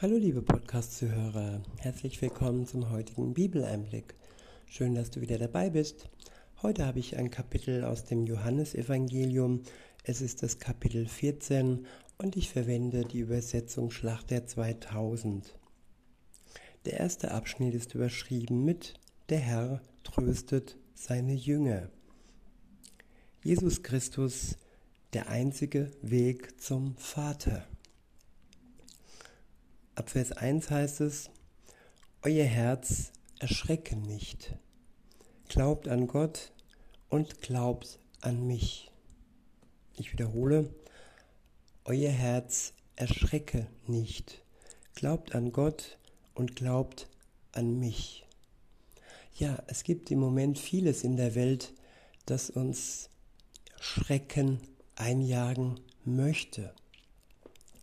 Hallo liebe Podcast-Zuhörer, herzlich willkommen zum heutigen Bibeleinblick. Schön, dass du wieder dabei bist. Heute habe ich ein Kapitel aus dem Johannesevangelium. Es ist das Kapitel 14 und ich verwende die Übersetzung Schlachter 2000. Der erste Abschnitt ist überschrieben mit Der Herr tröstet seine Jünger. Jesus Christus, der einzige Weg zum Vater. Ab Vers 1 heißt es, Euer Herz erschrecke nicht. Glaubt an Gott und glaubt an mich. Ich wiederhole, Euer Herz erschrecke nicht. Glaubt an Gott und glaubt an mich. Ja, es gibt im Moment vieles in der Welt, das uns Schrecken einjagen möchte.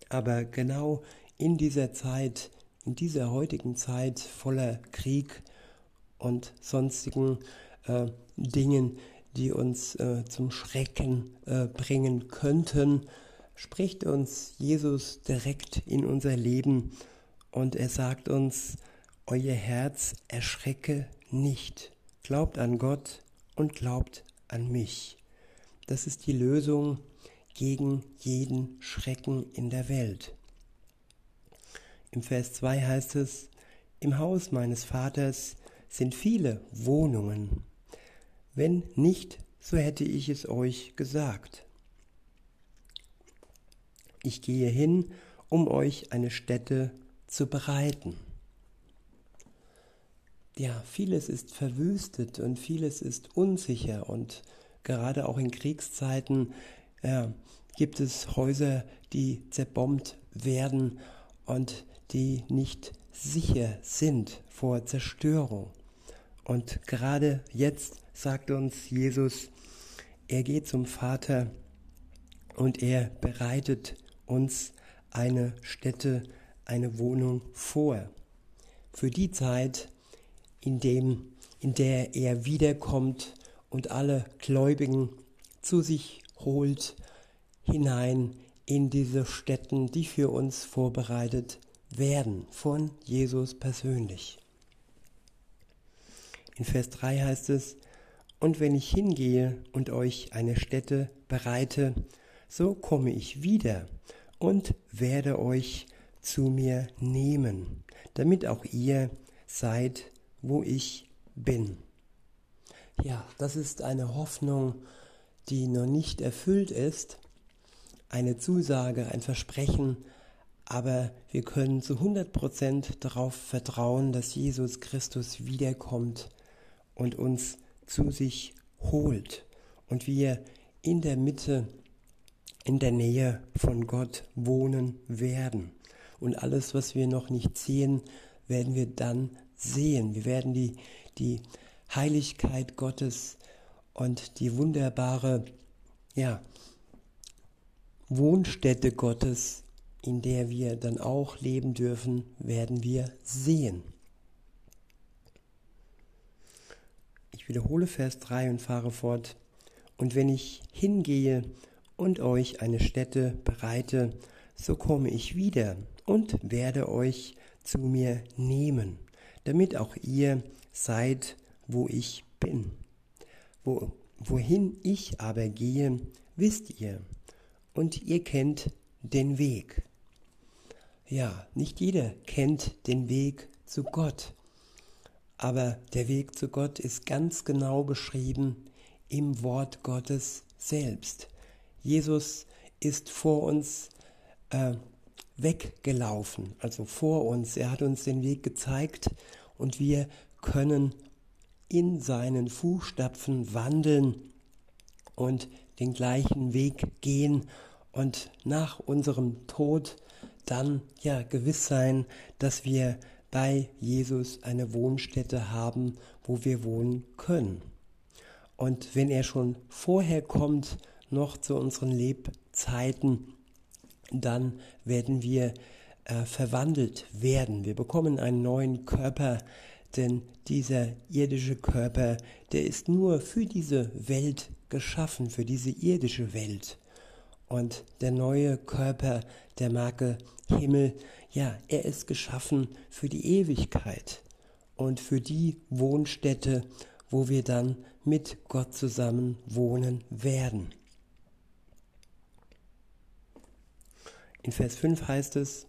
Aber genau in dieser Zeit, in dieser heutigen Zeit voller Krieg und sonstigen äh, Dingen, die uns äh, zum Schrecken äh, bringen könnten, spricht uns Jesus direkt in unser Leben und er sagt uns, euer Herz erschrecke nicht. Glaubt an Gott und glaubt an mich. Das ist die Lösung gegen jeden Schrecken in der Welt. Im Vers 2 heißt es, im Haus meines Vaters sind viele Wohnungen. Wenn nicht, so hätte ich es euch gesagt. Ich gehe hin, um euch eine Stätte zu bereiten. Ja, vieles ist verwüstet und vieles ist unsicher und gerade auch in Kriegszeiten ja, gibt es Häuser, die zerbombt werden und die nicht sicher sind vor Zerstörung. Und gerade jetzt sagt uns Jesus, er geht zum Vater und er bereitet uns eine Stätte, eine Wohnung vor. Für die Zeit, in, dem, in der er wiederkommt und alle Gläubigen zu sich holt, hinein in diese Stätten, die für uns vorbereitet werden von Jesus persönlich. In Vers 3 heißt es, und wenn ich hingehe und euch eine Stätte bereite, so komme ich wieder und werde euch zu mir nehmen, damit auch ihr seid, wo ich bin. Ja, das ist eine Hoffnung, die noch nicht erfüllt ist, eine Zusage, ein Versprechen, aber wir können zu 100% darauf vertrauen, dass Jesus Christus wiederkommt und uns zu sich holt und wir in der Mitte, in der Nähe von Gott wohnen werden. Und alles, was wir noch nicht sehen, werden wir dann sehen. Wir werden die, die Heiligkeit Gottes und die wunderbare ja, Wohnstätte Gottes in der wir dann auch leben dürfen, werden wir sehen. Ich wiederhole Vers 3 und fahre fort. Und wenn ich hingehe und euch eine Stätte bereite, so komme ich wieder und werde euch zu mir nehmen, damit auch ihr seid, wo ich bin. Wo, wohin ich aber gehe, wisst ihr, und ihr kennt den Weg. Ja, nicht jeder kennt den Weg zu Gott, aber der Weg zu Gott ist ganz genau beschrieben im Wort Gottes selbst. Jesus ist vor uns äh, weggelaufen, also vor uns. Er hat uns den Weg gezeigt und wir können in seinen Fußstapfen wandeln und den gleichen Weg gehen und nach unserem Tod dann ja gewiss sein, dass wir bei Jesus eine Wohnstätte haben, wo wir wohnen können. Und wenn er schon vorher kommt, noch zu unseren Lebzeiten, dann werden wir äh, verwandelt werden. Wir bekommen einen neuen Körper, denn dieser irdische Körper, der ist nur für diese Welt geschaffen, für diese irdische Welt. Und der neue Körper, der mag Himmel, ja, er ist geschaffen für die Ewigkeit und für die Wohnstätte, wo wir dann mit Gott zusammen wohnen werden. In Vers 5 heißt es,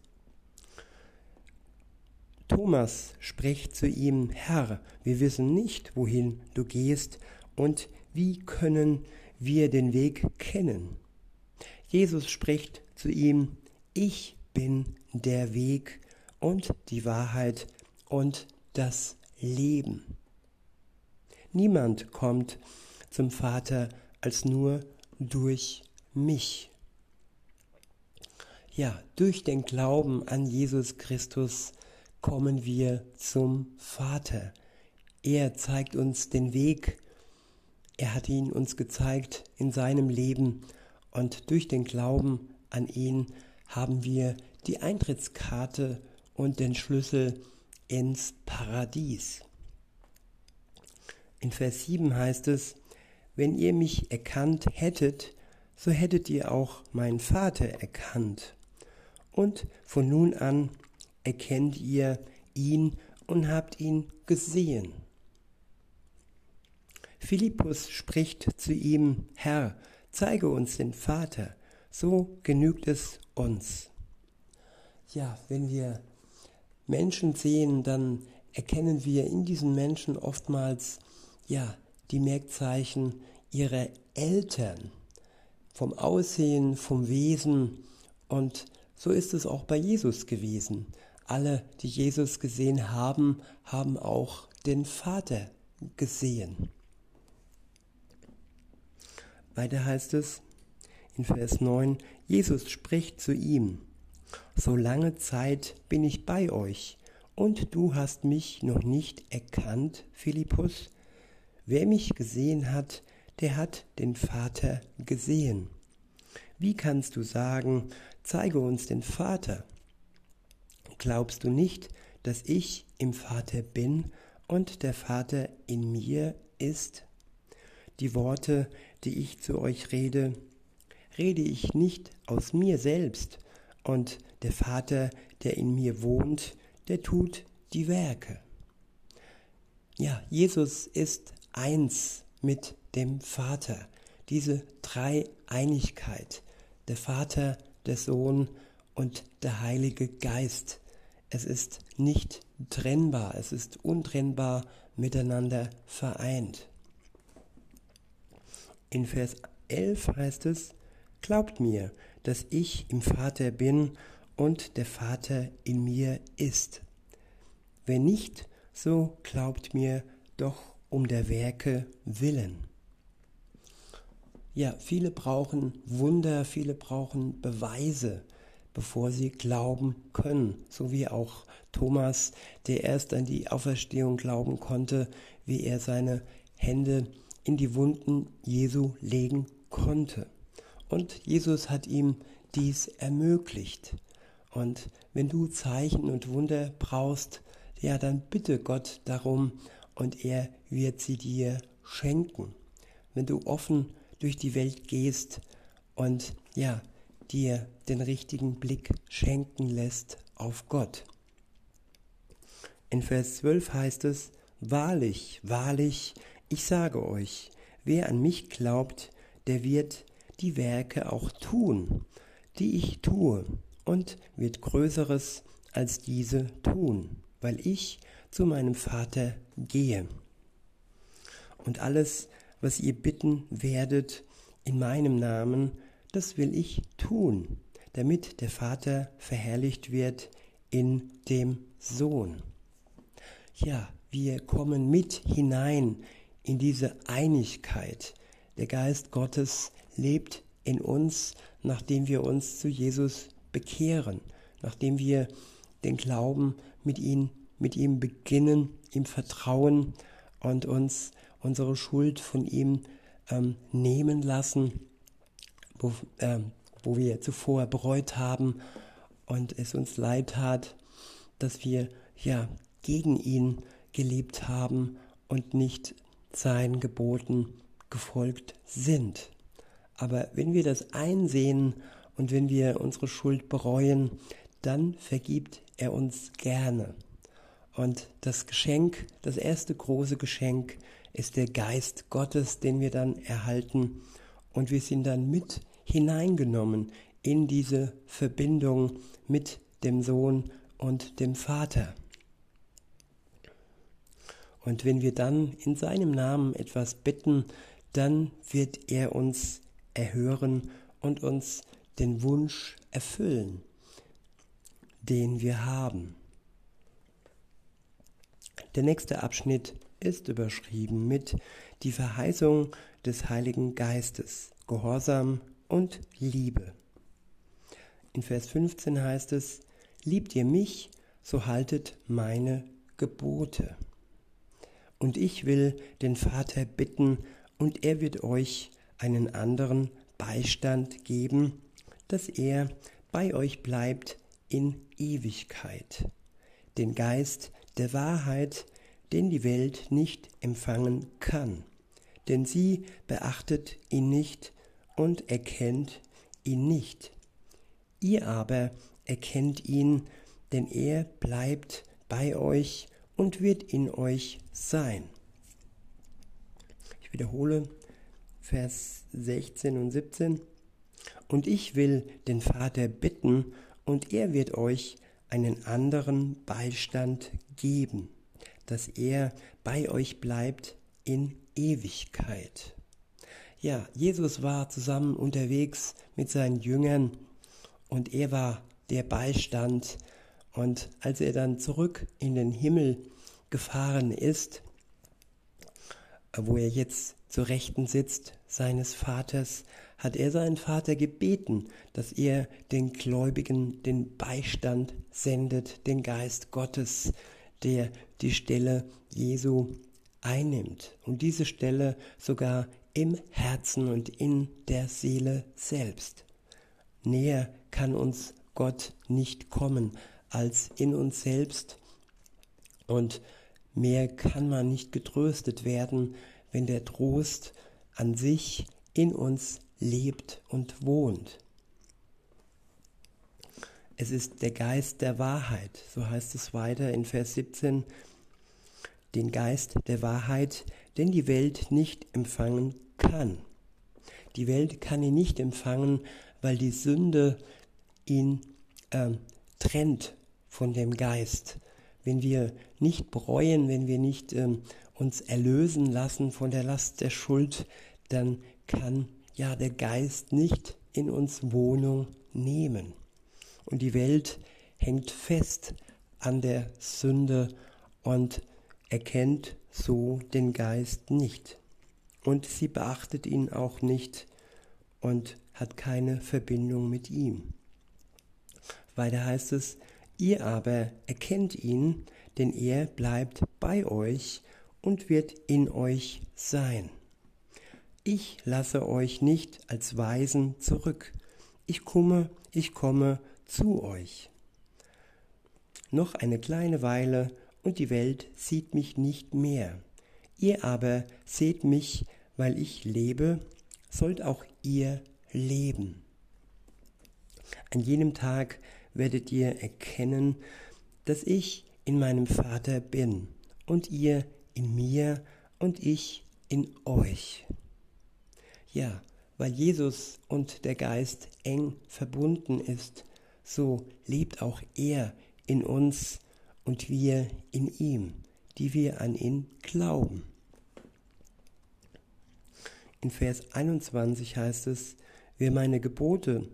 Thomas spricht zu ihm, Herr, wir wissen nicht, wohin du gehst und wie können wir den Weg kennen. Jesus spricht zu ihm, ich bin der Weg und die Wahrheit und das Leben. Niemand kommt zum Vater als nur durch mich. Ja, durch den Glauben an Jesus Christus kommen wir zum Vater. Er zeigt uns den Weg. Er hat ihn uns gezeigt in seinem Leben und durch den Glauben an ihn haben wir die Eintrittskarte und den Schlüssel ins Paradies. In Vers 7 heißt es, wenn ihr mich erkannt hättet, so hättet ihr auch meinen Vater erkannt. Und von nun an erkennt ihr ihn und habt ihn gesehen. Philippus spricht zu ihm, Herr, zeige uns den Vater, so genügt es uns. Ja, wenn wir Menschen sehen, dann erkennen wir in diesen Menschen oftmals ja die Merkzeichen ihrer Eltern, vom Aussehen, vom Wesen und so ist es auch bei Jesus gewesen. Alle, die Jesus gesehen haben, haben auch den Vater gesehen. Weiter heißt es in Vers 9, Jesus spricht zu ihm, so lange Zeit bin ich bei euch, und du hast mich noch nicht erkannt, Philippus? Wer mich gesehen hat, der hat den Vater gesehen. Wie kannst du sagen, zeige uns den Vater. Glaubst du nicht, dass ich im Vater bin und der Vater in mir ist? Die Worte, die ich zu euch rede, rede ich nicht aus mir selbst, und der Vater, der in mir wohnt, der tut die Werke. Ja, Jesus ist eins mit dem Vater, diese Dreieinigkeit. Der Vater, der Sohn und der Heilige Geist. Es ist nicht trennbar, es ist untrennbar miteinander vereint. In Vers 11 heißt es, Glaubt mir, dass ich im Vater bin und der Vater in mir ist. Wenn nicht, so glaubt mir doch um der Werke willen. Ja, viele brauchen Wunder, viele brauchen Beweise, bevor sie glauben können, so wie auch Thomas, der erst an die Auferstehung glauben konnte, wie er seine Hände in die Wunden Jesu legen konnte. Und Jesus hat ihm dies ermöglicht. Und wenn du Zeichen und Wunder brauchst, ja, dann bitte Gott darum und er wird sie dir schenken. Wenn du offen durch die Welt gehst und ja, dir den richtigen Blick schenken lässt auf Gott. In Vers 12 heißt es, Wahrlich, wahrlich, ich sage euch, wer an mich glaubt, der wird die Werke auch tun, die ich tue, und wird Größeres als diese tun, weil ich zu meinem Vater gehe. Und alles, was ihr bitten werdet in meinem Namen, das will ich tun, damit der Vater verherrlicht wird in dem Sohn. Ja, wir kommen mit hinein in diese Einigkeit. Der Geist Gottes lebt in uns, nachdem wir uns zu Jesus bekehren, nachdem wir den Glauben mit ihm, mit ihm beginnen, ihm vertrauen und uns unsere Schuld von ihm ähm, nehmen lassen, wo, ähm, wo wir zuvor bereut haben und es uns leid tat, dass wir ja gegen ihn gelebt haben und nicht seinen Geboten gefolgt sind. Aber wenn wir das einsehen und wenn wir unsere Schuld bereuen, dann vergibt er uns gerne. Und das Geschenk, das erste große Geschenk, ist der Geist Gottes, den wir dann erhalten. Und wir sind dann mit hineingenommen in diese Verbindung mit dem Sohn und dem Vater. Und wenn wir dann in seinem Namen etwas bitten, dann wird er uns erhören und uns den Wunsch erfüllen, den wir haben. Der nächste Abschnitt ist überschrieben mit die Verheißung des Heiligen Geistes, Gehorsam und Liebe. In Vers 15 heißt es, liebt ihr mich, so haltet meine Gebote. Und ich will den Vater bitten, und er wird euch einen anderen Beistand geben, dass er bei euch bleibt in Ewigkeit, den Geist der Wahrheit, den die Welt nicht empfangen kann, denn sie beachtet ihn nicht und erkennt ihn nicht. Ihr aber erkennt ihn, denn er bleibt bei euch und wird in euch sein. Ich wiederhole Vers 16 und 17. Und ich will den Vater bitten, und er wird euch einen anderen Beistand geben, dass er bei euch bleibt in Ewigkeit. Ja, Jesus war zusammen unterwegs mit seinen Jüngern und er war der Beistand. Und als er dann zurück in den Himmel gefahren ist, wo er jetzt zur Rechten sitzt seines Vaters, hat er seinen Vater gebeten, dass er den Gläubigen den Beistand sendet, den Geist Gottes, der die Stelle Jesu einnimmt und diese Stelle sogar im Herzen und in der Seele selbst. Näher kann uns Gott nicht kommen als in uns selbst und mehr kann man nicht getröstet werden, wenn der Trost an sich in uns lebt und wohnt. Es ist der Geist der Wahrheit, so heißt es weiter in Vers 17, den Geist der Wahrheit, den die Welt nicht empfangen kann. Die Welt kann ihn nicht empfangen, weil die Sünde ihn äh, trennt von dem Geist. Wenn wir nicht bereuen, wenn wir nicht ähm, uns erlösen lassen von der Last der Schuld, dann kann ja der Geist nicht in uns Wohnung nehmen. Und die Welt hängt fest an der Sünde und erkennt so den Geist nicht. Und sie beachtet ihn auch nicht und hat keine Verbindung mit ihm. Weiter heißt es, ihr aber erkennt ihn, denn er bleibt bei euch und wird in euch sein. Ich lasse euch nicht als Weisen zurück. Ich komme, ich komme zu euch. Noch eine kleine Weile und die Welt sieht mich nicht mehr. Ihr aber seht mich, weil ich lebe, sollt auch ihr leben. An jenem Tag werdet ihr erkennen, dass ich in meinem Vater bin und ihr in mir und ich in euch. Ja, weil Jesus und der Geist eng verbunden ist, so lebt auch er in uns und wir in ihm, die wir an ihn glauben. In Vers 21 heißt es, wer meine Gebote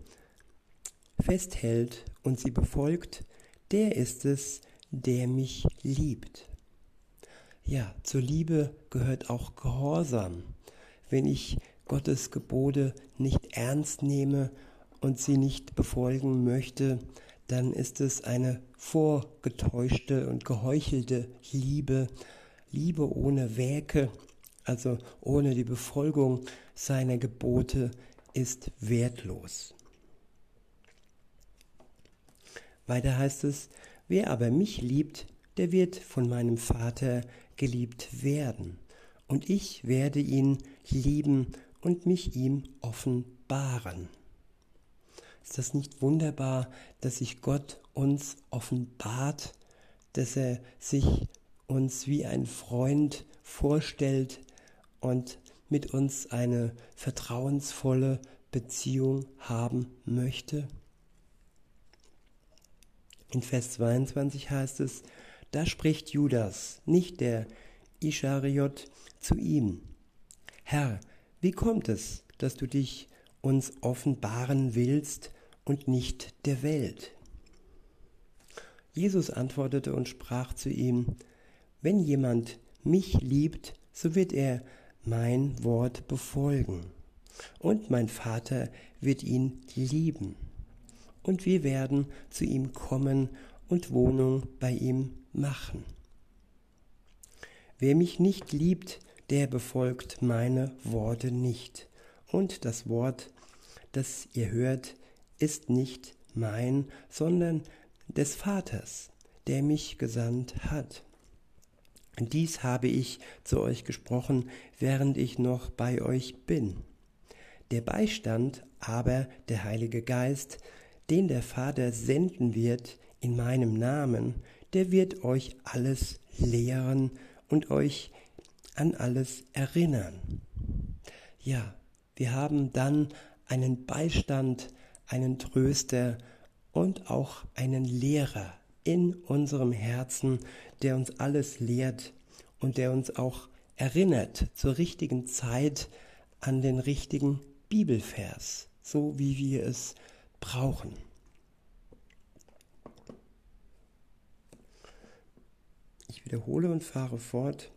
festhält und sie befolgt, der ist es, der mich liebt. Ja, zur Liebe gehört auch Gehorsam. Wenn ich Gottes Gebote nicht ernst nehme und sie nicht befolgen möchte, dann ist es eine vorgetäuschte und geheuchelte Liebe, Liebe ohne Werke, also ohne die Befolgung seiner Gebote, ist wertlos. Weiter heißt es, wer aber mich liebt, der wird von meinem Vater geliebt werden, und ich werde ihn lieben und mich ihm offenbaren. Ist das nicht wunderbar, dass sich Gott uns offenbart, dass er sich uns wie ein Freund vorstellt und mit uns eine vertrauensvolle Beziehung haben möchte? In Vers 22 heißt es, da spricht Judas, nicht der Ischariot, zu ihm. Herr, wie kommt es, dass du dich uns offenbaren willst und nicht der Welt? Jesus antwortete und sprach zu ihm, Wenn jemand mich liebt, so wird er mein Wort befolgen, und mein Vater wird ihn lieben, und wir werden zu ihm kommen und Wohnung bei ihm machen. Wer mich nicht liebt, der befolgt meine Worte nicht. Und das Wort, das ihr hört, ist nicht mein, sondern des Vaters, der mich gesandt hat. Dies habe ich zu euch gesprochen, während ich noch bei euch bin. Der Beistand aber, der Heilige Geist, den der Vater senden wird in meinem Namen, der wird euch alles lehren und euch an alles erinnern. Ja, wir haben dann einen Beistand, einen Tröster und auch einen Lehrer in unserem Herzen, der uns alles lehrt und der uns auch erinnert zur richtigen Zeit an den richtigen Bibelvers, so wie wir es brauchen. Ich wiederhole und fahre fort.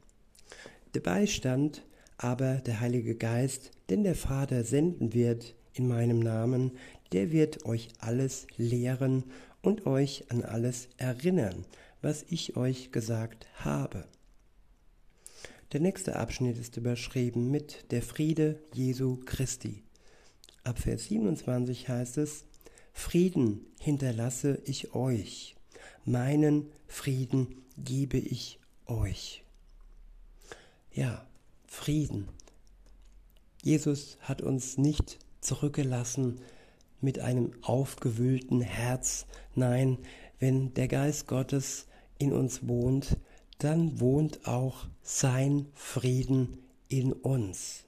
Der Beistand aber der Heilige Geist, den der Vater senden wird in meinem Namen, der wird euch alles lehren und euch an alles erinnern, was ich euch gesagt habe. Der nächste Abschnitt ist überschrieben mit der Friede Jesu Christi. Ab Vers 27 heißt es, Frieden hinterlasse ich euch, meinen Frieden gebe ich euch ja, Frieden. Jesus hat uns nicht zurückgelassen mit einem aufgewühlten Herz. Nein, wenn der Geist Gottes in uns wohnt, dann wohnt auch sein Frieden in uns.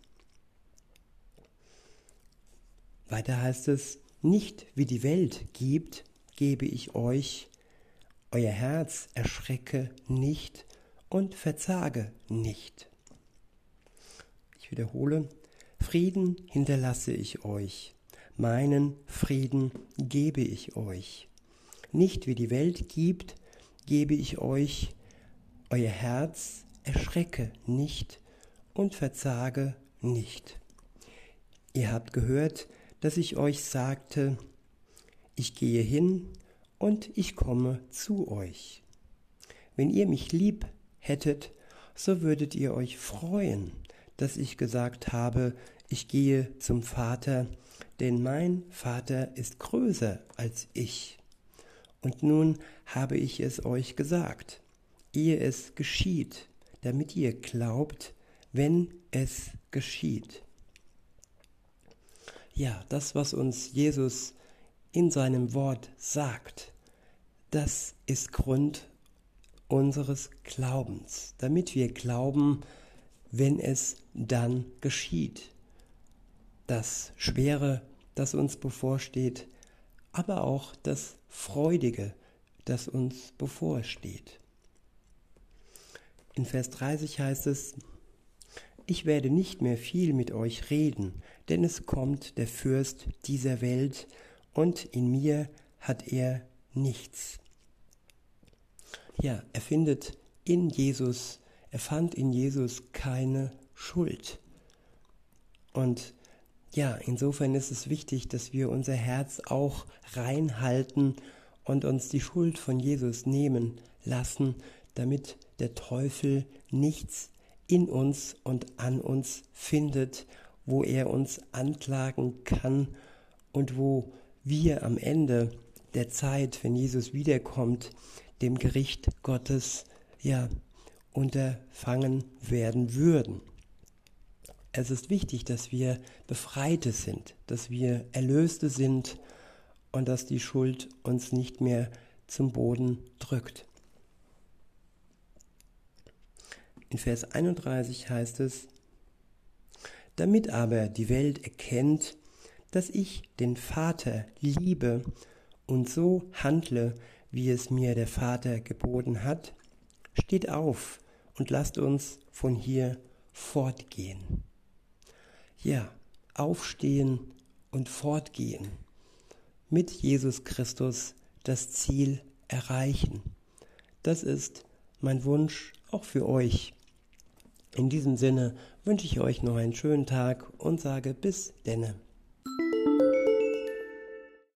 Weiter heißt es, nicht wie die Welt gibt, gebe ich euch, euer Herz erschrecke nicht und verzage nicht. Ich wiederhole, Frieden hinterlasse ich euch, meinen Frieden gebe ich euch. Nicht wie die Welt gibt, gebe ich euch, euer Herz erschrecke nicht und verzage nicht. Ihr habt gehört, dass ich euch sagte, ich gehe hin und ich komme zu euch. Wenn ihr mich lieb hättet, so würdet ihr euch freuen, dass ich gesagt habe, ich gehe zum Vater, denn mein Vater ist größer als ich. Und nun habe ich es euch gesagt, ehe es geschieht, damit ihr glaubt, wenn es geschieht. Ja, das, was uns Jesus in seinem Wort sagt, das ist Grund unseres Glaubens, damit wir glauben, wenn es dann geschieht. Das Schwere, das uns bevorsteht, aber auch das Freudige, das uns bevorsteht. In Vers 30 heißt es, ich werde nicht mehr viel mit euch reden, denn es kommt der Fürst dieser Welt, und in mir hat er nichts. Ja, er findet in Jesus er fand in Jesus keine Schuld. Und ja, insofern ist es wichtig, dass wir unser Herz auch reinhalten und uns die Schuld von Jesus nehmen lassen, damit der Teufel nichts in uns und an uns findet, wo er uns anklagen kann und wo wir am Ende der Zeit, wenn Jesus wiederkommt, dem Gericht Gottes ja unterfangen werden würden. Es ist wichtig, dass wir Befreite sind, dass wir Erlöste sind und dass die Schuld uns nicht mehr zum Boden drückt. In Vers 31 heißt es, damit aber die Welt erkennt, dass ich den Vater liebe und so handle, wie es mir der Vater geboten hat, steht auf und lasst uns von hier fortgehen. Ja, aufstehen und fortgehen. Mit Jesus Christus das Ziel erreichen. Das ist mein Wunsch auch für euch. In diesem Sinne wünsche ich euch noch einen schönen Tag und sage bis denne.